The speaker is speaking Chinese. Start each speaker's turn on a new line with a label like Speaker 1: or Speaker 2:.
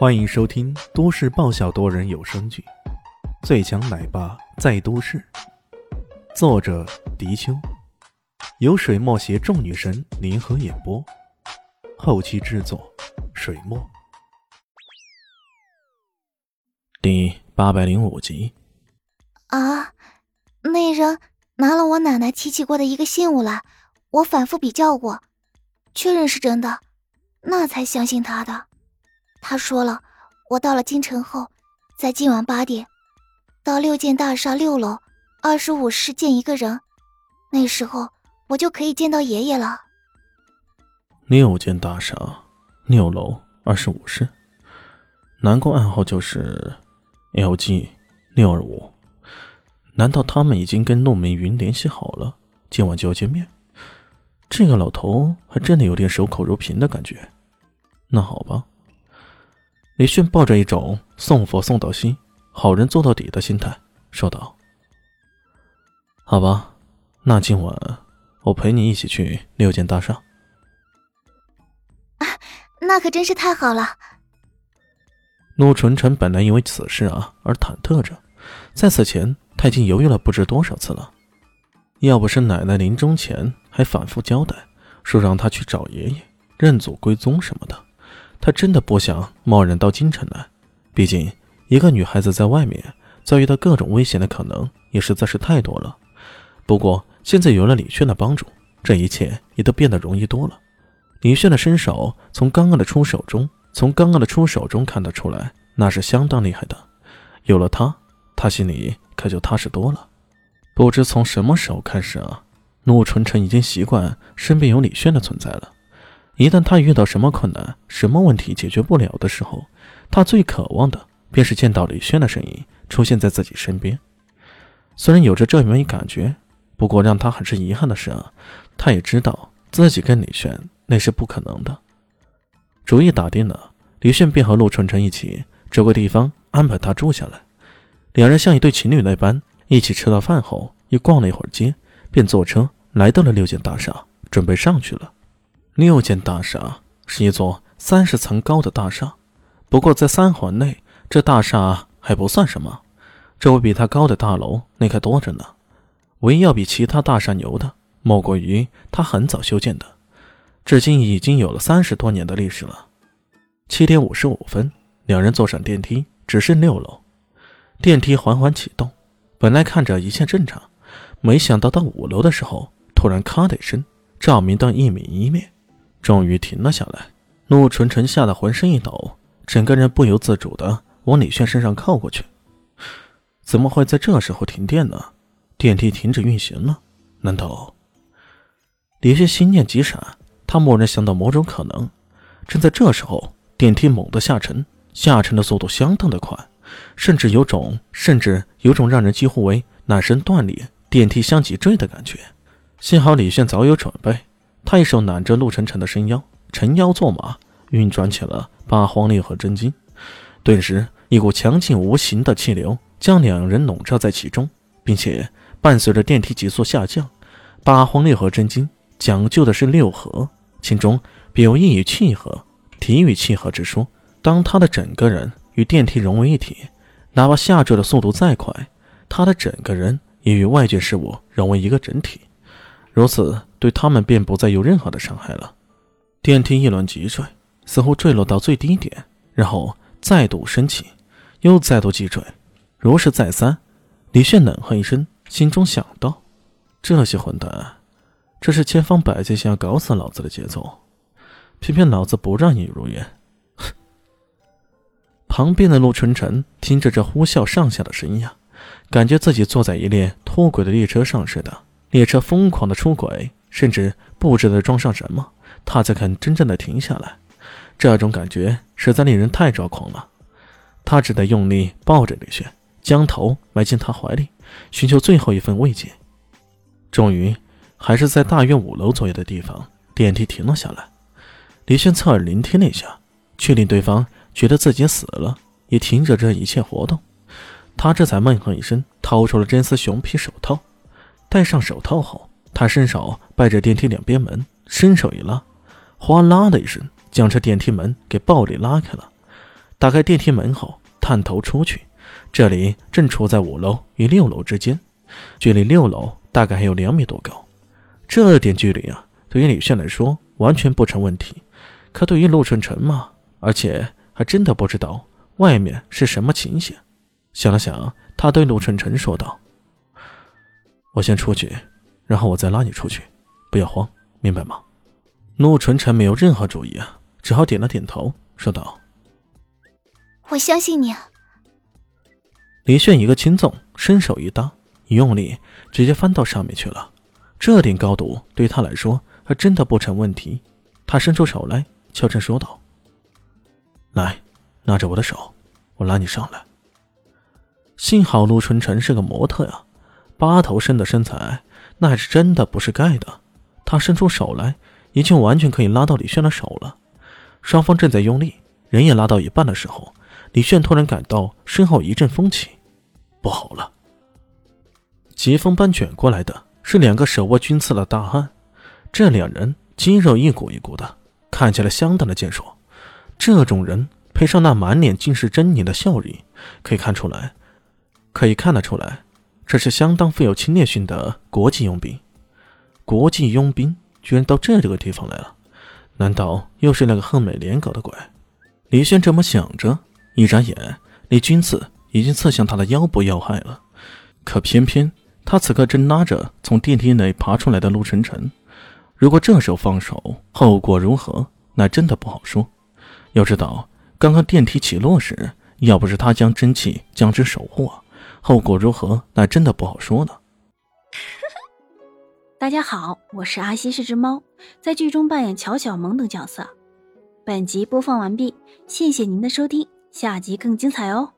Speaker 1: 欢迎收听都市爆笑多人有声剧《最强奶爸在都市》，作者：迪秋，由水墨携众女神联合演播，后期制作：水墨。第八百零五集。
Speaker 2: 啊，那人拿了我奶奶提起过的一个信物来，我反复比较过，确认是真的，那才相信他的。他说了，我到了京城后，在今晚八点，到六建大厦六楼二十五室见一个人，那时候我就可以见到爷爷了。
Speaker 1: 六件大厦，六楼二十五室，南宫暗号就是 LG 六二五。难道他们已经跟陆明云联系好了，今晚就要见面？这个老头还真的有点守口如瓶的感觉。那好吧。李迅抱着一种送佛送到西、好人做到底的心态说道：“好吧，那今晚我陪你一起去六间大厦。”
Speaker 2: 啊，那可真是太好了。
Speaker 1: 陆纯纯本来因为此事啊而忐忑着，在此前他已经犹豫了不知多少次了。要不是奶奶临终前还反复交代，说让他去找爷爷认祖归宗什么的。他真的不想贸然到京城来，毕竟一个女孩子在外面遭遇到各种危险的可能也实在是太多了。不过现在有了李炫的帮助，这一切也都变得容易多了。李炫的身手从刚刚的出手中，从刚刚的出手中看得出来，那是相当厉害的。有了他，他心里可就踏实多了。不知从什么时候开始啊，陆纯纯已经习惯身边有李炫的存在了。一旦他遇到什么困难、什么问题解决不了的时候，他最渴望的便是见到李轩的身影出现在自己身边。虽然有着这么一感觉，不过让他很是遗憾的是啊，他也知道自己跟李轩那是不可能的。主意打定了，李炫便和陆晨晨一起找个地方安排他住下来。两人像一对情侣那般一起吃了饭后，又逛了一会儿街，便坐车来到了六间大厦，准备上去了。六间大厦是一座三十层高的大厦，不过在三环内，这大厦还不算什么。周围比它高的大楼那可多着呢。唯一要比其他大厦牛的，莫过于它很早修建的，至今已经有了三十多年的历史了。七点五十五分，两人坐上电梯，直升六楼。电梯缓缓启动，本来看着一切正常，没想到到五楼的时候，突然咔的一声，照明灯一明一灭。终于停了下来，陆纯纯吓得浑身一抖，整个人不由自主的往李炫身上靠过去。怎么会在这时候停电呢？电梯停止运行了？难道？李炫心念急闪，他蓦然想到某种可能。正在这时候，电梯猛地下沉，下沉的速度相当的快，甚至有种甚至有种让人几乎为男神断裂、电梯相脊坠的感觉。幸好李炫早有准备。他一手揽着陆晨晨的身腰，沉腰坐马，运转起了八荒力和真经。顿时，一股强劲无形的气流将两人笼罩在其中，并且伴随着电梯急速下降，八荒力和真经讲究的是六合，其中表意与契合，体与契合之说。当他的整个人与电梯融为一体，哪怕下坠的速度再快，他的整个人也与外界事物融为一个整体。如此，对他们便不再有任何的伤害了。电梯一轮急坠，似乎坠落到最低点，然后再度升起，又再度急坠，如是再三。李炫冷哼一声，心中想到：这些混蛋，这是千方百计想要搞死老子的节奏，偏偏老子不让你如愿。旁边的陆春晨听着这呼啸上下的声音啊，感觉自己坐在一列脱轨的列车上似的。列车疯狂的出轨，甚至不知道装上什么，他才肯真正的停下来。这种感觉实在令人太抓狂了。他只得用力抱着李轩，将头埋进他怀里，寻求最后一份慰藉。终于，还是在大约五楼左右的地方，电梯停了下来。李轩侧耳聆听了一下，确定对方觉得自己死了，也停止这一切活动。他这才闷哼一声，掏出了真丝熊皮手套。戴上手套后，他伸手掰着电梯两边门，伸手一拉，哗啦的一声，将这电梯门给暴力拉开了。打开电梯门后，探头出去，这里正处在五楼与六楼之间，距离六楼大概还有两米多高。这点距离啊，对于李炫来说完全不成问题。可对于陆晨晨嘛，而且还真的不知道外面是什么情形。想了想，他对陆晨晨说道：“我先出去，然后我再拉你出去，不要慌，明白吗？”陆纯辰没有任何主意啊，只好点了点头，说道：“
Speaker 2: 我相信你。”
Speaker 1: 李炫一个轻纵，伸手一搭，一用力，直接翻到上面去了。这点高度对他来说还真的不成问题。他伸出手来。悄声说道：“来，拉着我的手，我拉你上来。”幸好陆春晨是个模特呀，八头身的身材，那还是真的不是盖的。他伸出手来，已经完全可以拉到李炫的手了。双方正在用力，人也拉到一半的时候，李炫突然感到身后一阵风起，不好了！疾风般卷过来的是两个手握军刺的大汉，这两人肌肉一股一股的。看起来相当的健硕，这种人配上那满脸尽是狰狞的笑意，可以看出来，可以看得出来，这是相当富有侵略性的国际佣兵。国际佣兵居然到这个地方来了，难道又是那个横美莲搞的鬼？李轩这么想着，一眨眼，那军刺已经刺向他的腰部要害了。可偏偏他此刻正拉着从电梯内爬出来的陆晨晨。如果这时候放手，后果如何？那真的不好说。要知道，刚刚电梯起落时，要不是他将真气将之守护，后果如何？那真的不好说呢。
Speaker 3: 大家好，我是阿西，是只猫，在剧中扮演乔小萌等角色。本集播放完毕，谢谢您的收听，下集更精彩哦。